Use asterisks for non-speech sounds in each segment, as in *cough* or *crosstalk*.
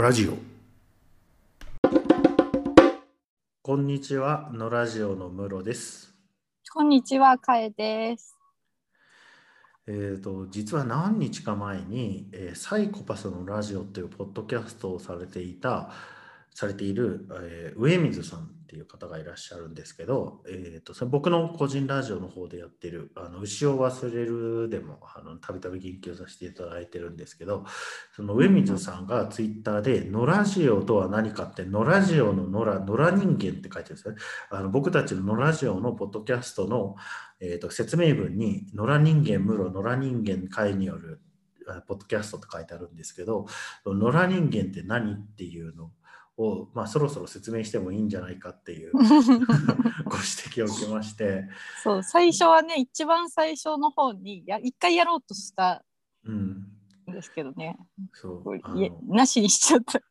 ラジオこんにちはのラジオのムロですこんにちは、かえです。えー、と実は何日か前に、えーサイコパスのラジオというポッドキャストをされていたされている、えー上水さんっていう方がいらっしゃるんですけど、えー、とそれ僕の個人ラジオの方でやってる「あの牛を忘れる」でもたびたび言及させていただいてるんですけどその上水さんがツイッターで「野ラジオとは何か」って「野ラジオの野良野良人間」って書いてるんですよね。あの僕たちの野ラジオのポッドキャストのえー、と説明文に「野良人間ムロ野良人間会によるポッドキャスト」って書いてあるんですけど野良人間って何っていうのを、まあ、そろそろ説明してもいいんじゃないかっていう *laughs* ご指摘を受けまして、そう、最初はね、一番最初の方にや一回やろうとしたうん、んですけどね、そうあいえのなしにしちゃった。*laughs*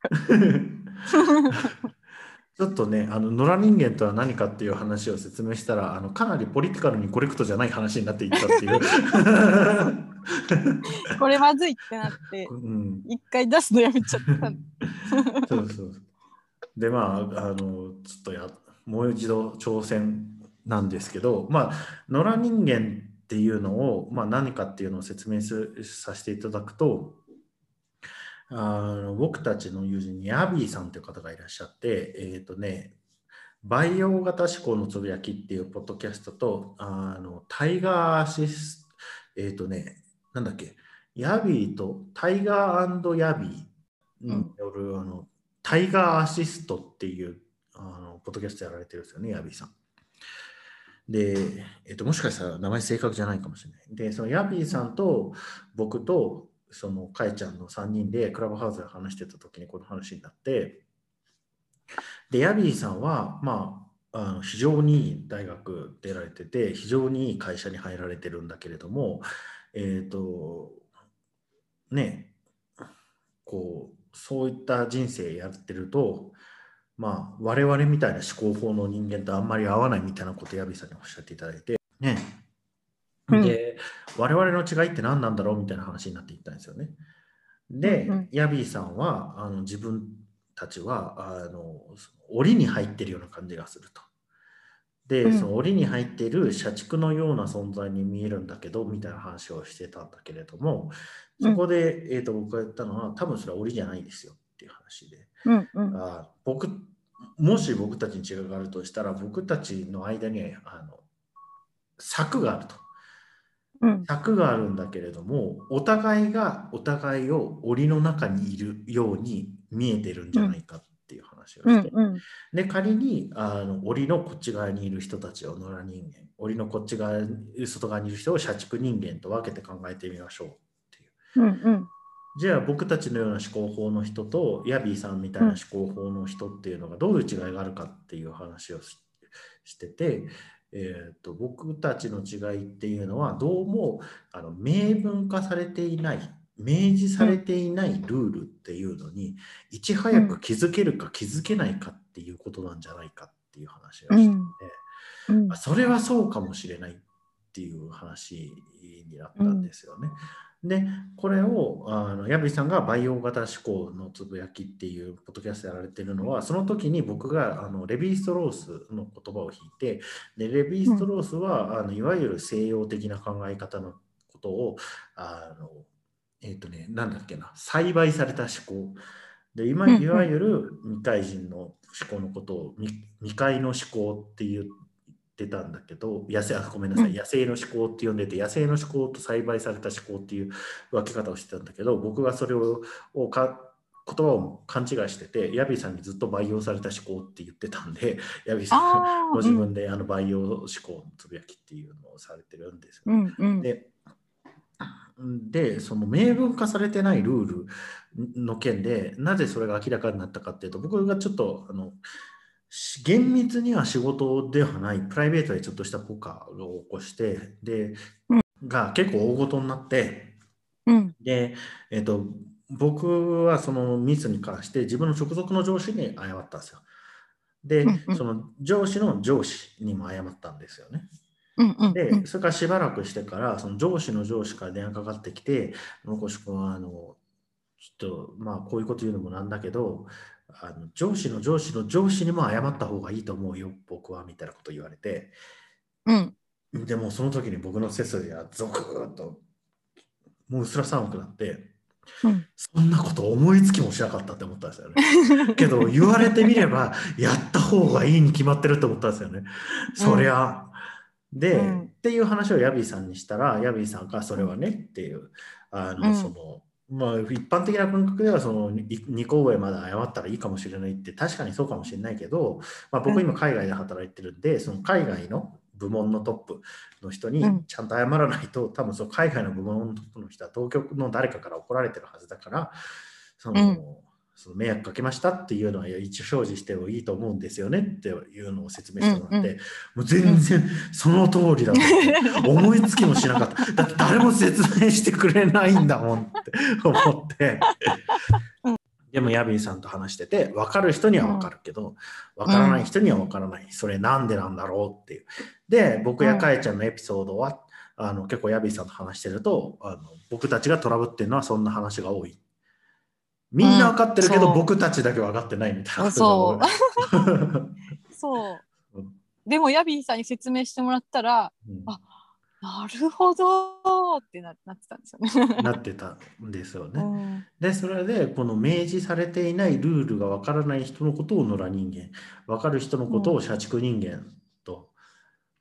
ちょっとねあの野良人間とは何かっていう話を説明したらあのかなりポリティカルにコレクトじゃない話になっていったっていう。*laughs* これまずいってなって、うん一回出すのやめちゃった。そうそう。で、まあ、あの、ちょっとや、もう一度挑戦なんですけど、まあ、野良人間っていうのを、まあ、何かっていうのを説明すさせていただくと、あの僕たちの友人にヤビーさんという方がいらっしゃって、えっ、とね、培養型思考のつぶやきっていうポッドキャストと、あのタイガーアシスえっ、とね、なんだっけ、ヤビーとタイガーヤビーによる、あのタイガーアシストっていうあのポッドキャストやられてるんですよね、ヤビーさん。で、えっと、もしかしたら名前正確じゃないかもしれない。で、そのヤビーさんと僕とそのかえちゃんの3人でクラブハウスで話してた時にこの話になって、で、ヤビーさんは、まあ、あの非常にいい大学出られてて、非常にいい会社に入られてるんだけれども、えっ、と、ね、こう、そういった人生やってると、まあ、我々みたいな思考法の人間とあんまり合わないみたいなことをヤビーさんにおっしゃっていただいて、ね。うんで、我々の違いって何なんだろうみたいな話になっていったんですよね。で、うんうんヤビーさんはあの自分たちはあの檻に入ってるような感じがすると。で、うんその檻に入っている社畜のような存在に見えるんだけどみたいな話をしてたんだけれども、そこで、えー、と僕が言ったのは多分それは檻じゃないですよっていう話で。うんうん。あ僕もし僕たちに違いがあるとしたら僕たちの間にあの柵があると。うん。柵があるんだけれどもお互いがお互いを檻の中にいるように見えてるんじゃないかっていう話をして、うんうん。で仮にあの檻のこっち側にいる人たちを野良人間。檻のこっち側外側にいる人を社畜人間と分けて考えてみましょうう。うんうんじゃあ僕たちのような思考法の人とヤビーさんみたいな思考法の人っていうのがどういう違いがあるかっていう話をししてて、えー、と僕たちの違いっていうのはどうもあの明文化されていない明示されていないルールっていうのにいち早く気づけるか気づけないかっていうことなんじゃないかっていう話をしてて、うんあそれはそうかもしれないっていう話になったんですよね。で、これをあのヤビさんが培養型思考のつぶやきっていうポッドキャストやられてるのは、その時に僕があのレヴィ・ストロースの言葉を引いて、でレヴィ・ストロースは、あのいわゆる西洋的な考え方のことを、あのえっ、とね、なんだっけな、栽培された思考。で今いわゆる未開人の思考のことを未未開の思考って言ってたんだけど野生あごめんなさい、うん。野生の思考って呼んでて野生の思考と栽培された思考っていう分け方をしてたんだけど僕がそれををか言葉を勘違いしててヤビーさんにずっと培養された思考って言ってたんで *laughs* ヤビーさん。ご自分であの培養思考のつぶやきっていうのをされてるんですよう。んうん。ででその明文化されてないルールの件でなぜそれが明らかになったかっていうと僕がちょっとあのし厳密には仕事ではない。プライベートでちょっとしたポカを起こしてで、うん。が結構大ごとになってうん。で、えっと僕はそのミスに関して自分の直属の上司に謝ったんですよ。で、うんうん。その上司の上司にも謝ったんですよね。うんうんで、それからしばらくしてから、その上司の上司から電話かかってきて、残し君はあの、ちょっとまあこういうこと言うのもなんだけどあの上司の上司の上司にも謝った方がいいと思うよ僕はみたいなこと言われてうん。でもその時に僕の背筋がゾクッともううすら寒くなってうん。そんなこと思いつきもしなかったって思ったんですよね。*laughs* けど言われてみればやった方がいいに決まってると思ったんですよね。そりゃ。で、うんっていう話をヤビーさんにしたらヤビーさんがそれはねっていうあの、うんそのまあ、一般的な感覚ではその2個上まで謝ったらいいかもしれないって確かにそうかもしれないけど、まあ、僕今海外で働いてるんで、その海外の部門のトップの人にうん。ちゃんと謝らないと、多分その海外の部門のトップの人は東京の誰かから怒られてるはずだからその、うんその迷惑かけましたっていうのは一応表示してもいいと思うんですよねっていうのを説明してもらって、うんもう全然その通りだと *laughs* 思いつきもしなかった。だって誰も説明してくれないんだもんって思って。でもヤビーさんと話してて分かる人には分かるけど、分からない人には分からない、それなんでなんだろうっていう。で僕やかえちゃんのエピソードは、あの結構ヤビーさんと話してるとあの僕たちがトラブってるのはそんな話が多い。みんな分かってるけど、うん僕たちだけ分かってないみたいなそう。*laughs* そううん。でも、ヤビーさんに説明してもらったら、うんあなるほどってななってたんですよね。*laughs* なってたんですよね。うんでそれでこの明示されていないルールがわからない人のことを野良人間わかる人のことを社畜人間と、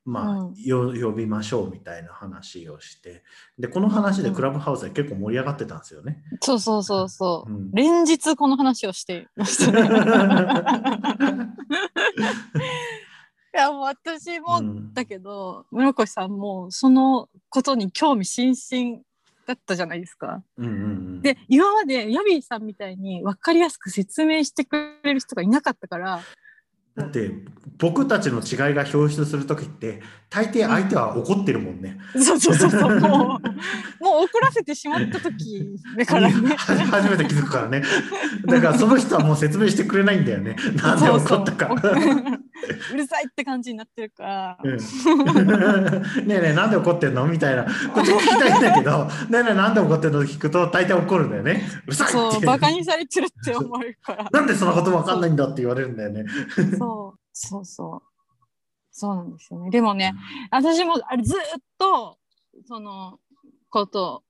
まあうんよ呼びましょうみたいな話をしてでこの話でクラブハウスで結構盛り上がってたんですよね。そうそうそうそう。うん連日この話をしていましたね。*laughs* いやもう私もうんだけど、室越さんもそのことに興味津々だったじゃないですか。うんうんうんで今までヤビーさんみたいに分かりやすく説明してくれる人がいなかったからだって僕たちの違いが表出する時って大抵相手は怒ってるもんね。そうそうそうそうもう *laughs* もう怒らせてしまった時だからね。初めて気づくからね。だからその人はもう説明してくれないんだよね。なんで怒ったか。そうそう *laughs* うるさいって感じになってるから。うん。*laughs* ねえねえなんで怒ってんの？みたいな。こっち聞きたいんだけど。ねえねえなんで怒ってんの？聞くと大体怒るんだよね。うるさいって。そうバカにされてるって思われるから。なんでそんなことわかんないんだって言われるんだよね。そうそうそう。そうなんですよね。でもね、私もあれずっとそのこと、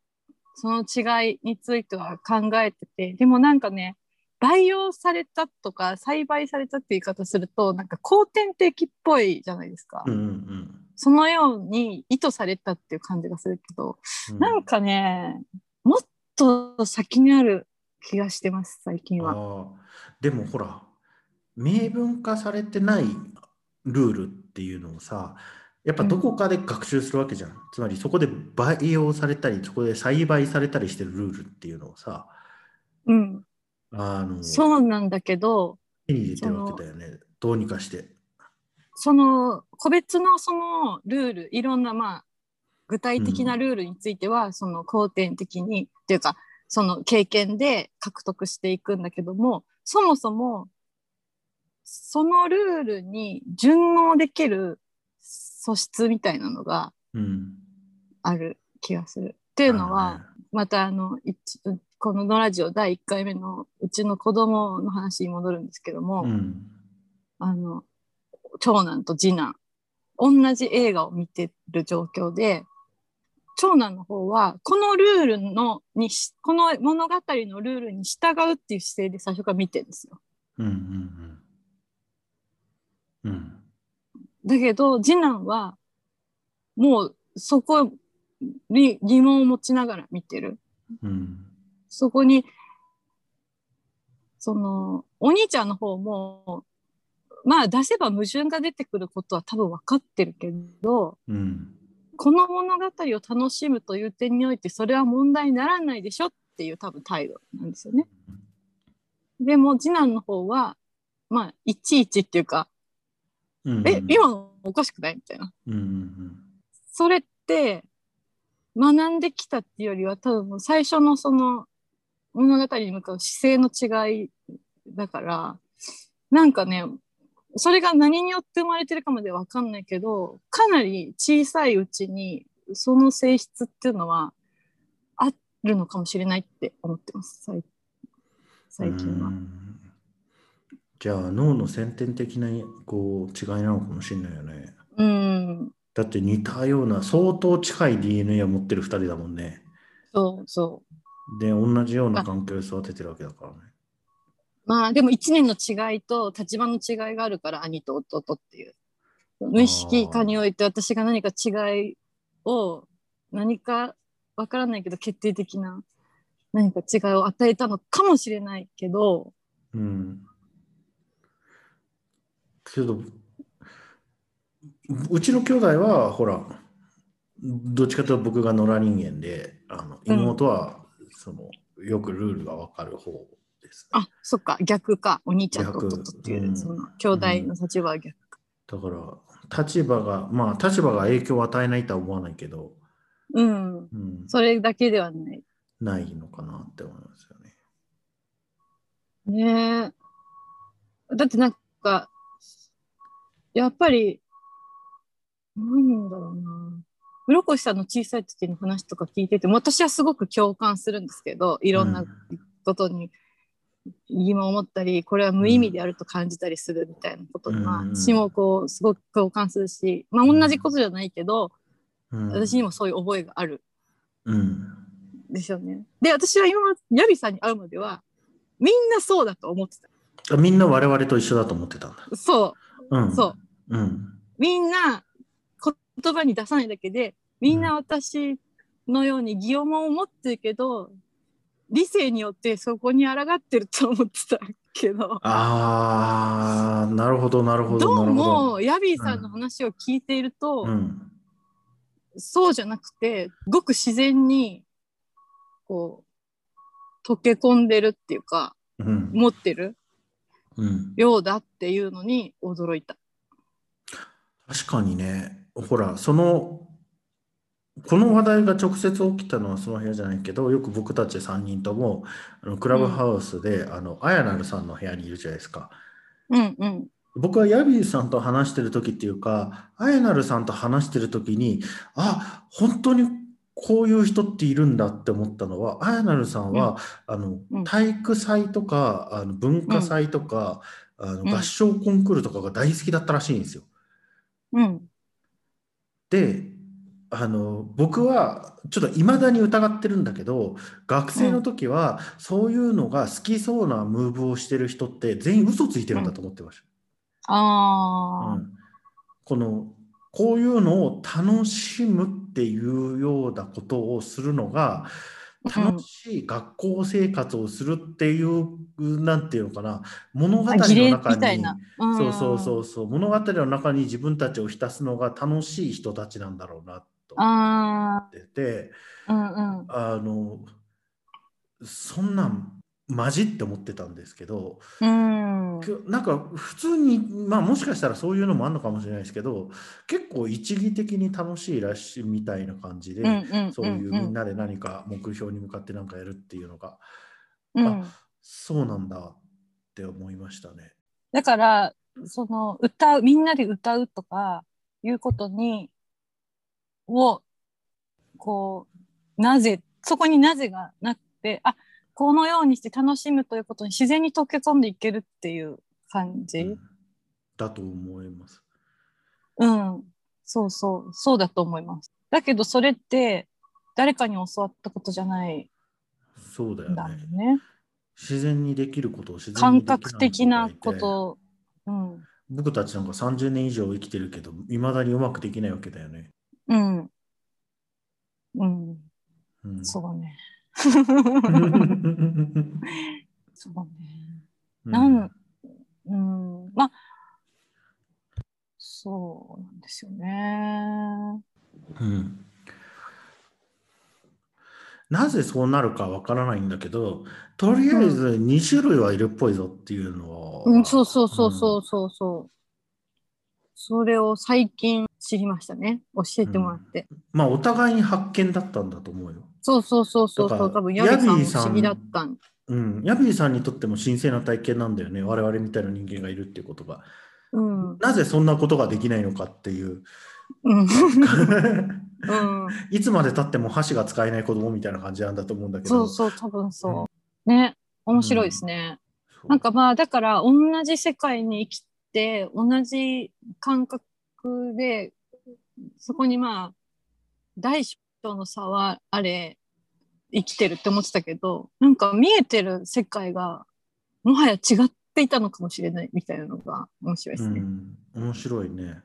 その違いについては考えてて、でもなんかね、培養されたとか栽培されたって言い方すると、なんか後天的っぽいじゃないですか。うんうんそのように意図されたっていう感じがするけど、うんなんかね、もっと先にある気がしてます、最近は。でもほら明文化されてないルールっていうのをさやっぱどこかで学習するわけじゃん、つまりそこで培養されたりそこで栽培されたりしてるルールっていうのをさうん。あのそうなんだけど、手に入れてるわけだよねどうにかして。その個別のそのルールいろんなまあ具体的なルールについては、その後天的にっていうかその経験で獲得していくんだけどもそもそもそのルールに順応できる素質みたいなのがうん、ある気がする。っていうのは、またあの一この「のラジオ」第1回目のうちの子供の話に戻るんですけども、うんあの長男と次男同じ映画を見てる状況で長男の方はこのルールのにしこの物語のルールに従うっていう姿勢で最初から見てるんですよ。うんうんうんうんだけど次男はもうそこに疑問を持ちながら見てる。うんそこにそのお兄ちゃんの方もまあ出せば矛盾が出てくることは多分分かってるけどうんこの物語を楽しむという点においてそれは問題にならないでしょっていう多分態度なんですよね。でも次男の方はまあいちいちっていうか、うんえ今のおかしくない？みたいな。うんうんそれって学んできたっていうよりは多分最初のその物語に向かう姿勢の違いだからなんかねそれが何によって生まれてるかまでわかんないけどかなり小さいうちにその性質っていうのはあるのかもしれないって思ってます最最近はう。んじゃあ脳の先天的なこう違いなのかもしれないよね。うん、だって似たような相当近い DNA を持ってる2人だもんね。そうそう。で、同じような環境で育ててるわけだからね。まあでも1年の違いと立場の違いがあるから兄と弟っていう。無意識化において私が何か違いを何かわからないけど決定的な何か違いを与えたのかもしれないけど、うん。けど、うちの兄弟は、ほら、どっちかというと僕が野良人間で、あのうん妹は、そのよくルールがわかる方です、ね。あそっか逆かお兄ちゃんと弟っていう、逆うんその兄弟の立場は逆か。だから、立場が、まあ、立場が影響を与えないとは思わないけど、うん、うん、それだけではない。ないのかなって思いますよね。ねえ。だってなんか、やっぱり、なんだろうな。室越さんの小さい時の話とか聞いてても、私はすごく共感するんですけど、いろんなことに疑問を持ったり、これは無意味であると感じたりするみたいなことには、うん私もこう、すごく共感するし、まあ同じことじゃないけど、うん、私にもそういう覚えがあるうん。んですよね。で、私は今ヤビさんに会うまでは、みんなそうだと思ってあみんな我々と一緒だと思ってたんだ。た。そう。うん。。そううん。みんな言葉に出さないだけでみんな私のように疑問を持ってるけど理性によってそこに抗ってると思ってたけどあー、なるほど、なるほど。どうもヤビーさんの話を聞いていると、うん。そうじゃなくてごく自然にこう溶け込んでるっていうかうん。持ってるうん。ようだっていうのに驚いた。確かにね、ほら、その、この話題が直接起きたのはその部屋じゃないけど、よく僕たち3人とも、あのクラブハウスで、あの、あやなるさんの部屋にいるじゃないですか。うんうん。僕はヤビーさんと話してる時っていうか、あやなるさんと話してる時に、あ、本当にこういう人っているんだって思ったのは、あやなるさんは、あのうん。体育祭とかあの文化祭とか、あのうん合唱コンクールとかが大好きだったらしいんですよ。うんであの僕はちょっといまだに疑ってるんだけど学生の時はそういうのが好きそうなムーブをしてる人って全員嘘ついてるんだと思ってました。ああ、うん。このこういうのを楽しむっていうようなことをするのが楽しい学校生活をするっていう、なんていうのかな。物語の中にそうそうそうそう。物語の中に自分たちを浸すのが楽しい人たちなんだろうなと。思あってて。あ、うんうん。あのそんなんマジって思ってたんですけど、うん。なんか普通にまあもしかしたらそういうのもあるのかもしれないですけど結構一義的に楽しいらしいみたいな感じで、うんそういうみんなで何か目標に向かって何かやるっていうのが、うんあそうなんだって思いましたね。だからその歌うみんなで歌うとかいうことにをこうなぜそこになぜがなくてあこのようにして楽しむということに自然に溶け込んでいけるっていう感じ、うんだと思います。うん、そうそう、そうだと思います。だけどそれって誰かに教わったことじゃないそうだよね。ね。自然にできることを自然感覚的なこと。うん。僕たちなんか30年以上生きてるけどいまだにうまくできないわけだよね。うん。うん。うん、そうね。そうね。うなん、うん、まあ、そうなんですよね。うんなぜそうなるかわからないんだけど、とりあえず2種類はいるっぽいぞっていうのを。うん、そうそうそうそうそうそう。それを最近知りましたね。教えてもらって。まあ、お互いに発見だったんだと思うよ。そうそうそうそう多分ヤビーさん不思議だったん。うん。ヤビーさんにとっても神聖な体験なんだよね。我々みたいな人間がいるっていうことが。うん。なぜそんなことができないのかっていう。うん。*laughs* うん。いつまでたっても箸が使えない子供みたいな感じなんだと思うんだけど。そうそう、多分そう。ね。面白いですね。そうなんかまあだから同じ世界に生きて同じ感覚でそこにまあ大小の差はあれ生きてるって思ってたけどなんか見えてる世界がもはや違っていたのかもしれないみたいなのが面白いですね。うん、面白いね。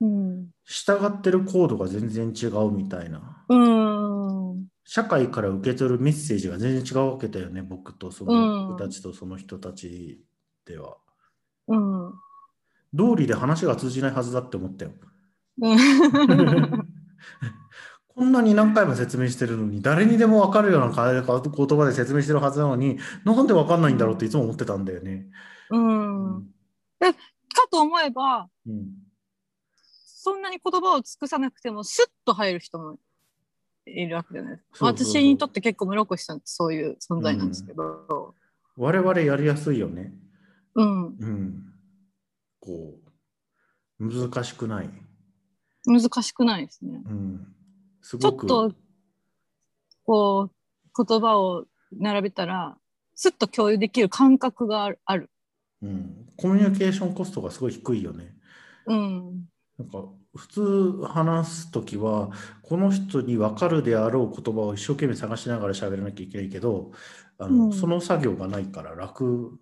うん。従ってるコードが全然違うみたいな。うん。社会から受け取るメッセージが全然違うわけだよね、僕とそのうん人たちとその人たちでは。うん。道理で話が通じないはずだって思ったよ。うん。*laughs* こんなに何回も説明してるのに、誰にでも分かるような言葉で説明してるはずなのに、なんで分かんないんだろうっていつも思ってたんだよね。うん。かと思えばうんそんなに言葉を尽くさなくてもスッと入る人もいるわけじゃないですか。そうそうそう私にとって結構室越さんってそういう存在なんですけど。我々やりやすいよね。うん。うん。こう、難しくない。難しくないですね。うん。すちょごく。っとこう言葉を並べたらスッと共有できる感覚がある。うん、コミュニケーションコストがすごい低いよね。うん。なんか普通話すときはこの人に分かるであろう言葉を一生懸命探しながら喋らなきゃいけないけどあの、うんその作業がないから楽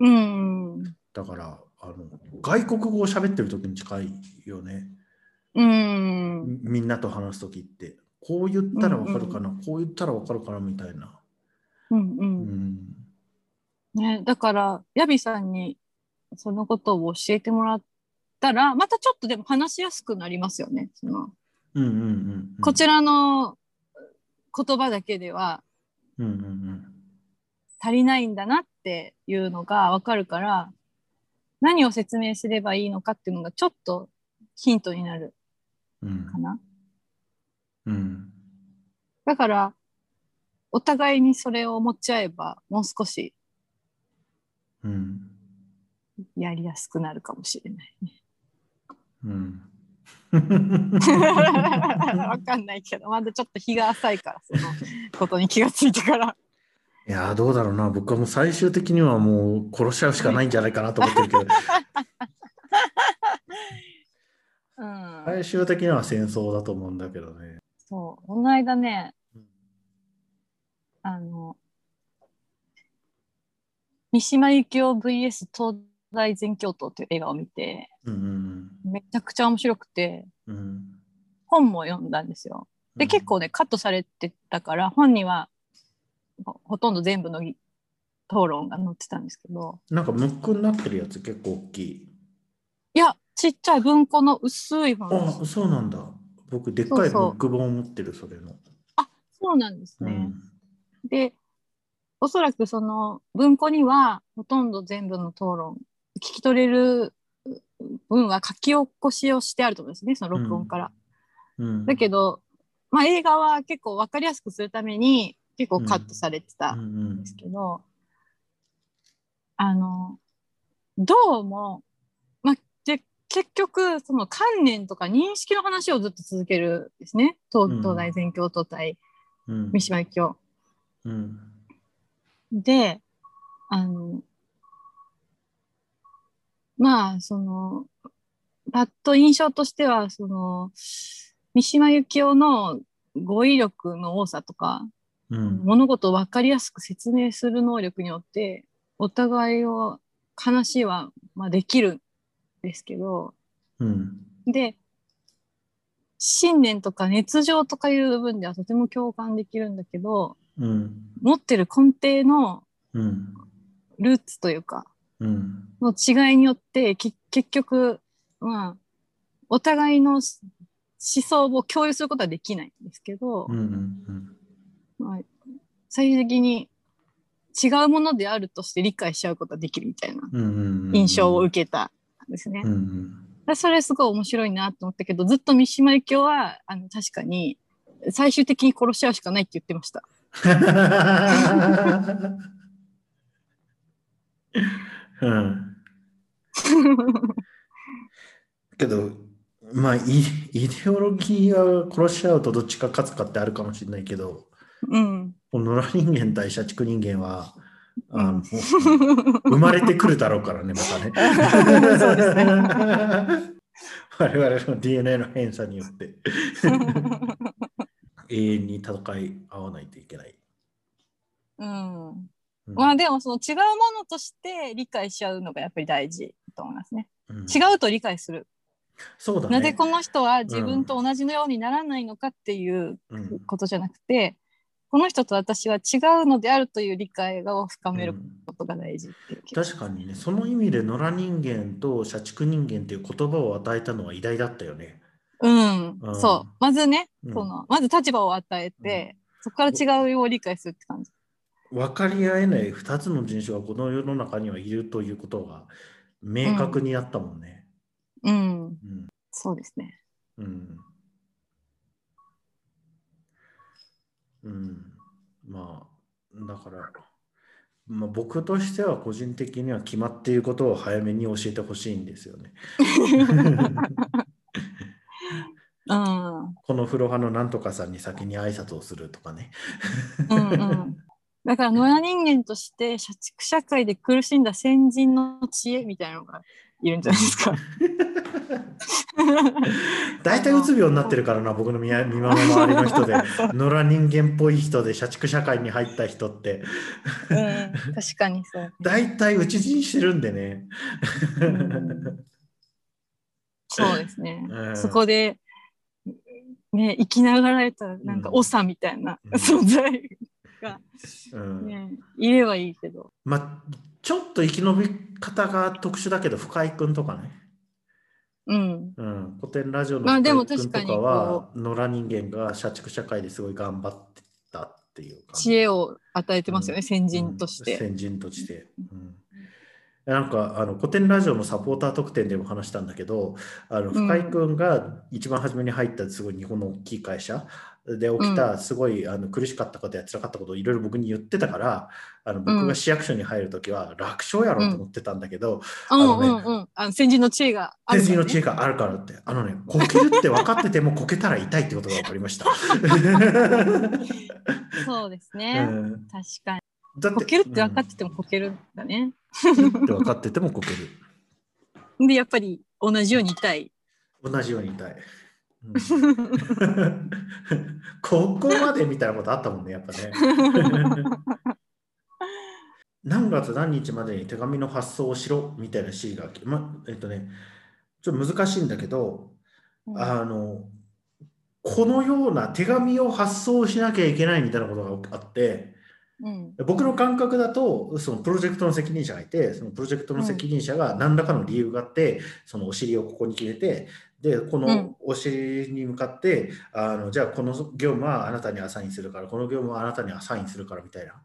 うん。だからあの外国語を喋ってる時に近いよね、うん。みみんなと話す時ってこう言ったら分かるかな、こう言ったら分かるかなみたいな。うん。う。うんんね、だから、ヤビさんにそのことを教えてもらったら、またちょっとでも話しやすくなりますよね。そのうんうんうんうんこちらの言葉だけではうんうんうん足りないんだなっていうのがわかるから、何を説明すればいいのかっていうのがちょっとヒントになるうんかな。うんだから、お互いにそれを持ち合えば、もう少しうんやりやすくなるかもしれないね。うん *laughs* わかんないけど、まだちょっと日が浅いから、そのことに気がついてから。*laughs* いやーどうだろうな僕はもう最終的にはもう殺しちゃうしかないんじゃないかなと思ってるけどうん。最終的には戦争だと思うんだけどね。そう。この間ね、あの、三島由紀夫 VS 東大全教頭という映画を見て、うんめちゃくちゃ面白くて、うんうん本も読んだんですよ。で、うん結構ね、カットされてたから、本にはほほとんど全部の議討論が載ってたんですけど、なんかムックになってるやつ結構大きい。いや、ちっちゃい文庫の薄い本です。あそうなんだ。僕でっかいムそうそうック本持ってるそれの。そうなんですね。うんで、おそらくその文庫にはほとんど全部の討論、聞き取れる分は書き起こしをしてあると思うんですね、その録音から。うんだけど、まあ、映画は結構分かりやすくするために結構カットされてたうんうんんですけど、あの、どうも、結局、その観念とか認識の話をずっと続けるんですね。東うん東大全教頭対うん三島由紀夫。うんで、あの、まあ、その、パッと印象としては、その、三島由紀夫の語彙力の多さとか、うん物事を分かりやすく説明する能力によって、お互いを話は、まあ、できるんですけど、うん。で、信念とか熱情とかいう部分ではとても共感できるんだけど、うん。持ってる根底のうん。ルーツというか、うん。の違いによってき結局まあお互いのし思想を共有することはできないんですけど、うんうんまあ、最終的に違うものであるとして理解し合うことができるみたいなうんうん印象を受けたんですね。うんそれすごい面白いなと思ったけどずっと三島由紀夫はあの確かに最終的に殺し合うしかないって言ってました。うんけどまあイイデオロギーが殺し合うとどっちか勝つかってあるかもしれないけどうん、この野良人間対社畜人間はあの生まれてくるだろうからね、またね。そうですね *laughs* 我々の DNA の偏差によって *laughs* 永遠に戦い合わないといけない。うん。うんまあでもその違うものとして理解しちゃうのがやっぱり大事と思いますね。うん違うと理解する。そうだね。なぜこの人は自分と同じのようにならないのかっていううんことじゃなくて、この人と私は違うのであるという理解を深めるうんことが大事う気がし確かにね、その意味で野良人間と社畜人間っていう言葉を与えたのは偉大だったよね。うん、うんそう。まずね、うんそのまず立場を与えて、そこから違うを理解するって感じ。分かり合えない2つの人種がこの世の中にはいるということが明確になったもんね。うん、うんそうですね。うん。うん。まあ、だから、まあ、僕としては個人的には決まっていることを早めに教えてほしいんですよね。うん、*laughs* この風呂派のなんとかさんに先に挨拶をするとかね。うん、うん。だから野良人間として社畜社会で苦しんだ先人の知恵みたいなのがいるんじゃないですか。*laughs* 大体うつ病になってるからな、僕の見守り周りの人で、*laughs* 野良人間っぽい人で社畜社会に入った人って、うん、確かにそう。*laughs* 大体討ち死にしてるんでね。うんそうですね。うんそこで、ね、生きながらえたなんかうん長みたいなうん存在が、うんね、いればいいけど。まあ、ちょっと生き延び方が特殊だけど、深井君とかね、うん。うん、古典ラジオの深井君とかは、野良人間が社畜社会ですごい頑張ってたっていう知恵を与えてますよね、うん。先人として。うん。先人として。うん。なんかあの古典ラジオのサポーター特典でも話したんだけどあの深井君が一番初めに入ったすごい日本の大きい会社で起きたすごいあの苦しかったことや辛かったことをいろいろ僕に言ってたからあの僕が市役所に入るときは楽勝やろうと思ってたんだけど、うんのねうんうん。あの先人の知恵があるから、ね。先人の知恵があるからってあのねこけるって分かっててもこけたら痛いってことが分かりました。そうですうね。ん確かに。だってこけるって分かっててもこけるんだね。分かっててもこける。で、やっぱり同じように痛い。同じように痛い。うん。*laughs* ここまでみたいなことあったもんね、やっぱね。*laughs* 何月何日までに手紙の発送をしろみたいな指示が来て、ま、えっとね、ちょっと難しいんだけど、あの、このような手紙を発送しなきゃいけないみたいなことがあって、うん。僕の感覚だと、そのプロジェクトの責任者がいて、そのプロジェクトの責任者が何らかの理由があって、そのお尻をここに決めて、で、こうん。のお尻に向かって、あのじゃあこの業務はあなたにアサインするから、この業務はあなたにアサインするからみたいな。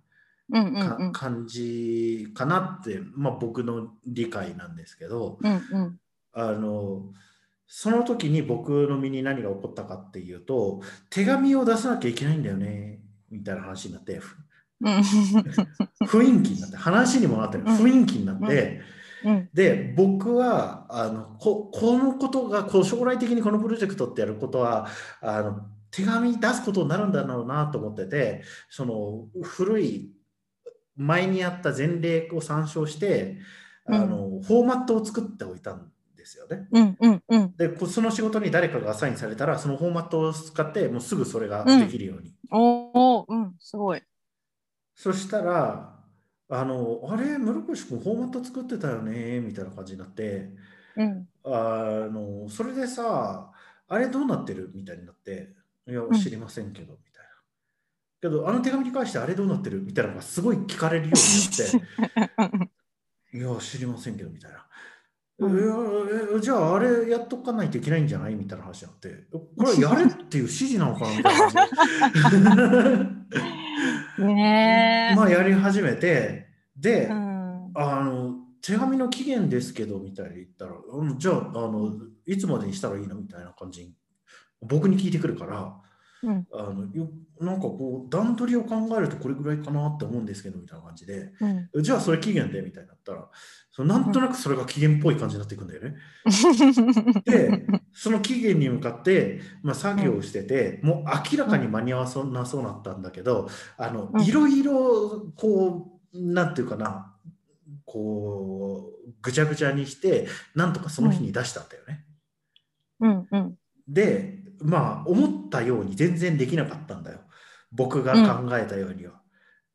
うんうんかうん。感じかなって、まあ、僕の理解なんですけど、うんうん。あのその時に僕の身に何が起こったかっていうと、手紙を出さなきゃいけないんだよね、みたいな話になって、うん。雰囲気になって話にもなってるうん。雰囲気になって、うん。で僕はあのここのことがこう将来的にこのプロジェクトってやることはあの手紙出すことになるんだろうなと思っててその古い前にあった前例を参照してあの、フォーマットを作っておいたんですよね。うんうんうん。でこその仕事に誰かがアサインされたらそのフォーマットを使ってもうすぐそれができるように。おおうんすごい。そしたら、あの、あれ、室越君、フォーマット作ってたよね、みたいな感じになって、うん。あの、それでさ、あれどうなってるみたいになって、いや、ん。知りませんけど、みたいな。けど、あの手紙に関してあれどうなってる？みたいなのがすごい聞かれるようになって、*laughs* いや、知りませんけど、みたいな。うじゃあ、あれやっとかないといけないんじゃない？みたいな話になって、これはやれっていう指示なのかな？みたいな。*laughs* ねえ、まあやり始めてで、うん。あの手紙の期限ですけどみたいに言ったら、うんじゃああのいつまでにしたらいいの？みたいな感じに僕に聞いてくるからうん。あのよなんかこう段取りを考えるとこれぐらいかなって思うんですけどみたいな感じで。うん。じゃあそれ期限でみたいになったらそのなんとなくそれが期限っぽい感じになっていくんだよね。*laughs* でその期限に向かって、まあ、作業をしてて、もう明らかに間に合わそうなそうなったんだけどあの、うん。いろいろこうなんていうかなこうぐちゃぐちゃにしてなんとかその日に出したんだよね。うん。うん。でまあ思ったように全然できなかったんだよ。僕が考えたようには。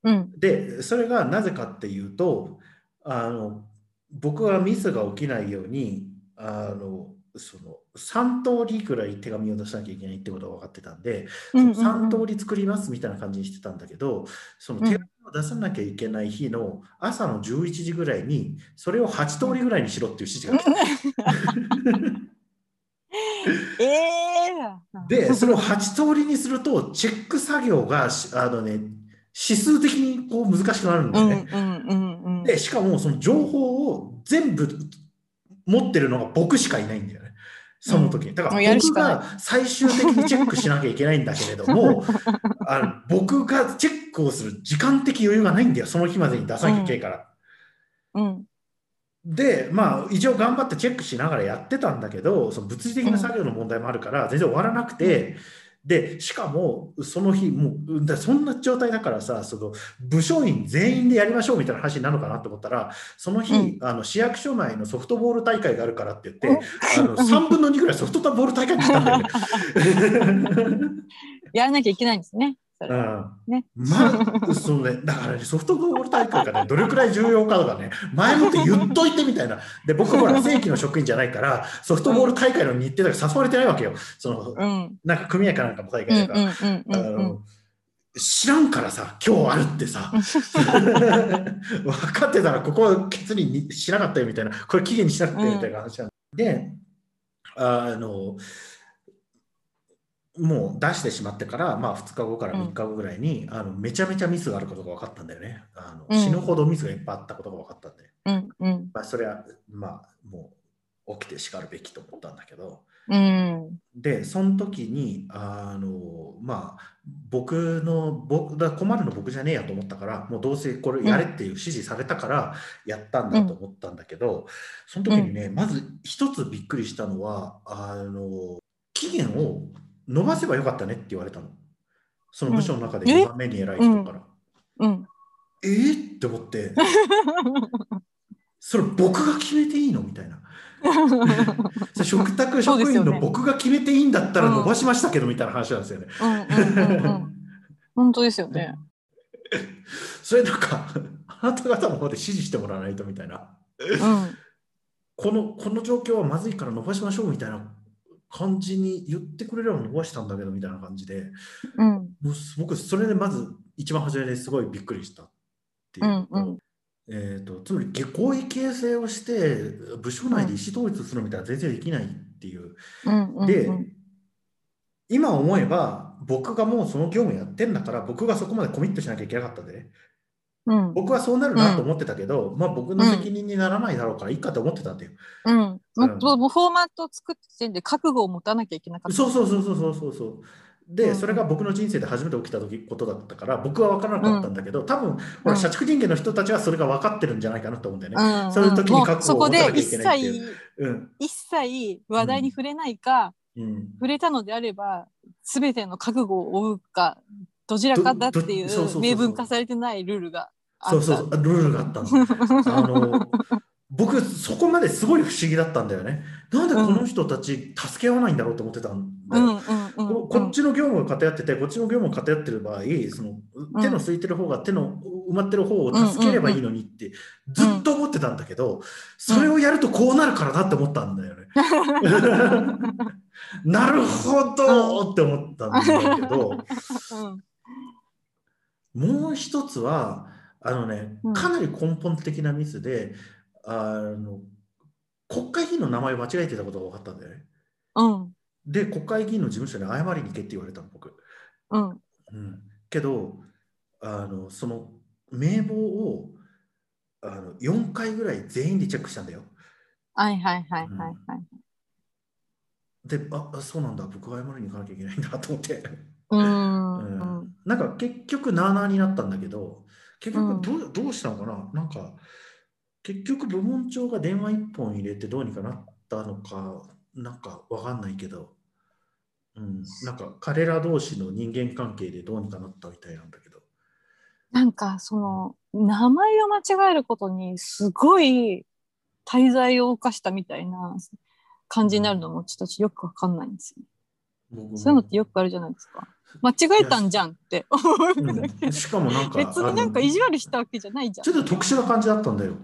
うん。でそれがなぜかっていうとあの僕はミスが起きないようにあのその3通りくらい手紙を出さなきゃいけないってことが分かってたんで、うんうんその3通り作りますみたいな感じにしてたんだけどその手紙を出さなきゃいけない日の朝の11時ぐらいにそれを8通りぐらいにしろっていう指示が来て *laughs* ええでそれを8通りにするとチェック作業がしあのね指数的にこう難しくなるんだうんよね。うんうんうんでしかもその情報を全部持ってるのが僕しかいないんだよね。その時に。だから僕が最終的にチェックしなきゃいけないんだけれども、*laughs* あの僕がチェックをする時間的余裕がないんだよ。その日までに出さなきゃいけないから。うんで、まあ、一応頑張ってチェックしながらやってたんだけど、その物理的な作業の問題もあるから、全然終わらなくて、で、しかも、その日、もう、だそんな状態だからさ、その部署員全員でやりましょうみたいな話になるのかなと思ったら、その日、うんあの市役所内のソフトボール大会があるからって言って、あの *laughs* 3分の2ぐらいソフトボール大会にしたんだよね。*laughs* やらなきゃいけないんですね。それはうん。ね。まあ、そのね、だからね、ソフトボール大会がね、*laughs* どれくらい重要かとかね、前もって言っといてみたいな。で、僕ほら、正規の職員じゃないから、ソフトボール大会の日程だから誘われてないわけよ。その、うん。なんか組合かなんかの大うん会だか知らんからさ、今日あるってさ、*laughs* 分かってたら、ここは決にしなかったよみたいな、これ期限にしなかったよみたいな話なんで、あの、もう出してしまってから、まあ、2日後から3日後ぐらいに、あのめちゃめちゃミスがあることが分かったんだよね。あのうん。死ぬほどミスがいっぱいあったことが分かったんで、うんうん。まあ、それは、まあ、もう起きてしかるべきと思ったんだけど、うん。で、その時に、あの、まあ、僕の、僕だ困るの僕じゃねえやと思ったから、もうどうせこれやれっていう指示されたからやったんだと思ったんだけど、その時にね、まず一つびっくりしたのは、あの、期限を伸ばせばよかったねって言われたの。その部署の中でうん2番目に偉い人から。うんえーって思って、*laughs* それ僕が決めていいのみたいな。*laughs* 食卓職員の僕が決めていいんだったら伸ばしましたけどみたいな話なんですよね。本当ですよね。それなんか、あなた方の方で指示してもらわないとみたいな。うんこのこの状況はまずいから伸ばしましょうみたいな感じに言ってくれれば伸ばしたんだけどみたいな感じで、うん。もう僕、それでまず一番初めですごいびっくりしたっていううんうん。えー、とつまり下校位形成をして部署内で意思統一するみたいな全然できないっていう。うんうんで、うん。今思えば僕がもうその業務やってんだから僕がそこまでコミットしなきゃいけなかったんでねうん。僕はそうなるなと思ってたけど、まあ僕の責任にならないだろうからいいかと思ってたん。だよ。うん。もっともうフォーマットを作って時点で覚悟を持たなきゃいけなかった。そうそうそうそうそうそう。で、うん。それが僕の人生で初めて起きた時ことだったから僕は分からなかったんだけど、多分ほうん。ら社畜人間の人たちはそれが分かってるんじゃないかなと思うんだよね。うん。うんそういう時に覚悟を持たなきゃいけないってい切うん。一切話題に触れないか、うん、触れたのであれば全ての覚悟を負うかどちらかだっていう明文化されてないルールがあった。そうそうルールがあったの。あの *laughs* 僕そこまですごい不思議だったんだよね。なんでこの人たち助け合わないんだろうと思ってたんだよ。ここっちの業務が偏ってて、こっちの業務が偏ってる場合、その手の空いてる方が手の埋まってる方を助ければいいのにってずっと思ってたんだけど、それをやるとこうなるからなって思ったんだよね。*laughs* なるほどって思ったんだけど、うんもう一つは、あのねうん、かなり根本的なミスで、あの国会議員の名前を間違えてたことが分かったんだよね。うんで、国会議員の事務所に謝りに行けって言われたの、僕。うんうん、けどあのその名簿をあの4回ぐらい全員でチェックしたんだよ。はいはいはいはいはい。でああそうなんだ僕は謝りに行かなきゃいけないんだと思って、ううん。んなんか結局なあなあになったんだけど結うん局どう,、どうしたのかな？なんか結局部門長が電話1本入れてどうにかなったのかなんかわかんないけど、うん、なんか彼ら同士の人間関係でどうにかなったみたいなんだけど。なんかその名前を間違えることにすごい滞在を犯したみたいな感じになるのもちょっとよくわかんないんですよ。僕も。そういうのってよくあるじゃないですか。間違えたんじゃんって思うだけ。うんしかもなんか別になんか意地悪したわけじゃないじゃん。ちょ。っと特殊な感じだったんだよ。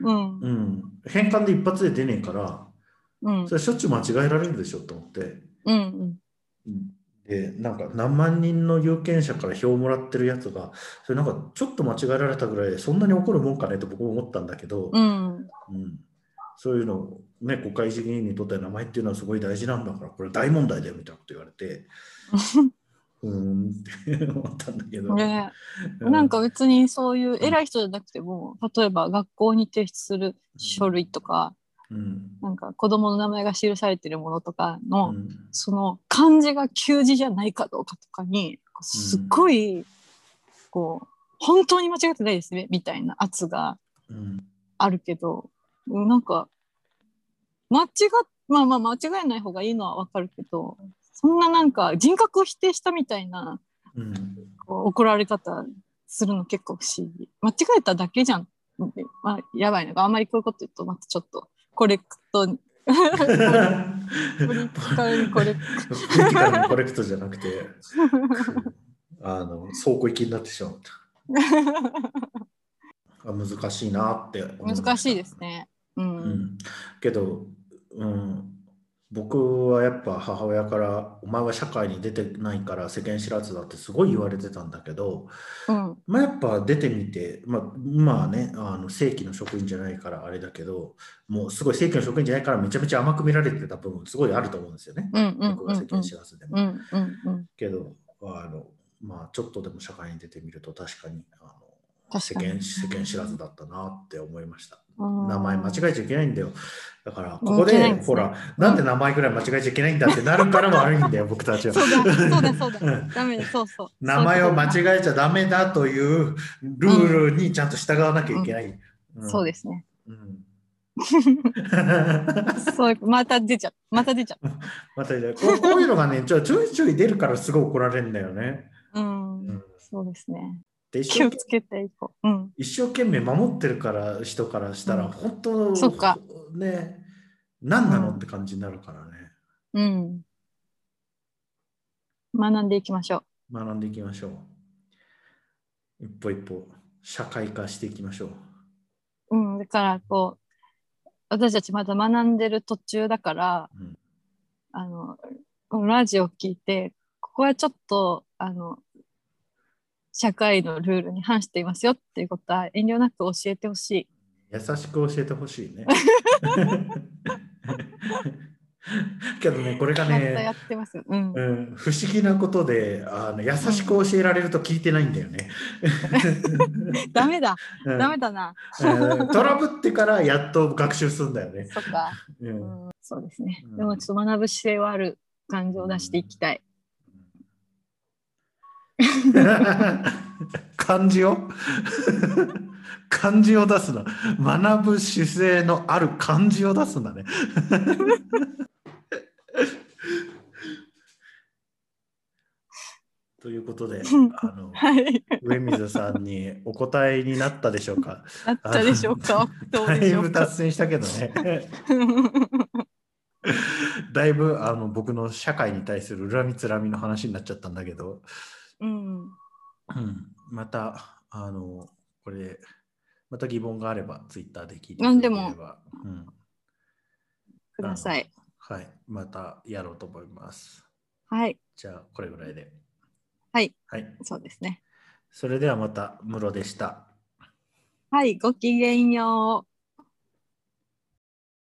うん。うん。変換で一発で出ねえから、うん。それしょっちゅう間違えられるでしょと思って。うんで、なんか何万人の有権者から票をもらってるやつが、それなんかちょっと間違えられたぐらいで、そんなに怒るもんかねと僕も思ったんだけど、うん。うん。そういうの、ね、国会議員にとって名前っていうのはすごい大事なんだから、これ大問題だよみたいなこと言われて、*laughs* うーんって思ったんだけど。ねうなんか別にそういう偉い人じゃなくても例えば学校に提出する書類とかうん。なんか子供の名前が記されてるものとかうのん。その漢字が旧字じゃないかどうかとかにすっごいこう本当に間違ってないですねみたいな圧がうん。あるけどなんか間違っまあまあ間違えない方がいいのはわかるけどそんななんか人格を否定したみたいなうん。こう怒られ方するの結構不思議。間違えただけじゃん。でまあやばいのがあんまりこういうこと言うとまたちょっとコレクト。に *laughs* ポリティカルにコレクポリティカルにコレクトじゃなくて、あの倉庫行きになってしまった。あ難しいなって難しいですね。うん。うん、けど、うん、僕はやっぱ母親から「お前は社会に出てないから世間知らずだ」ってすごい言われてたんだけど、うん。まあ、やっぱ出てみて、まあ、まあねあの正規の職員じゃないからあれだけどもうすごい正規の職員じゃないからめちゃめちゃ甘く見られてた部分すごいあると思うんですよね。僕が世間知らずでも。けどあの、まあ、ちょっとでも社会に出てみると確かにあの世間世間知らずだったなって思いました。うん名前間違えちゃいけないんだよ。だから、こうんこで、ねほら、なんで名前ぐらい間違えちゃいけないんだってなるから悪いんだよ、僕たちは。そうだ、そうだ、そうだ。うんダメだ、そうそう。*laughs* 名前を間え違えちゃダメだというルールにちゃんと従わなきゃいけない。そうですね。うん。*laughs* そう、また出ちゃう。また出ちゃ *laughs* またこうこういうのがねちょ、ちょいちょい出るからすごい怒られるんだよね。う。うんうん。そうですね。で一生気をつけていこう。うん。一生懸命守ってるから人からしたら、うん本当そっかね何なのうんって感じになるからねうん。学んでいきましょう。学んでいきましょう一歩一歩社会化していきましょう、うん。だから、こう、私たちまだ学んでる途中だから、うんあの、このラジオを聞いて、ここはちょっと、あの、社会のルールに反していますよっていうことは遠慮なく教えてほしい。優しく教えてほしいね *laughs* けどねこれがね、ってますよ。うん。うん、不思議なことであの優しく教えられると聞いてないんだよね、*laughs* ダメだ、うんダメだな。うんトラブってからやっと学習するんだよね、そっか。うんうん、そうですねうん。でもちょっと学ぶ姿勢はある感情を出していきたい。漢字を？漢字を出すな学ぶ姿勢のある漢字を出すんだね *laughs* ということであの *laughs* はい。上水さんにお答えになったでしょうか？なったでしょうか？だいぶでしょうか？脱線したけどね *laughs* だいぶあの僕の社会に対する恨みつらみの話になっちゃったんだけどうん。うん、また、あの、これで、また疑問があれば、ツイッターで聞いて何でもれば、うん、ください。はい、またやろうと思います。はい。じゃあ、これぐらいで。はい。はい。そうですね。それではまた、室でした。はい。ごきげんよう。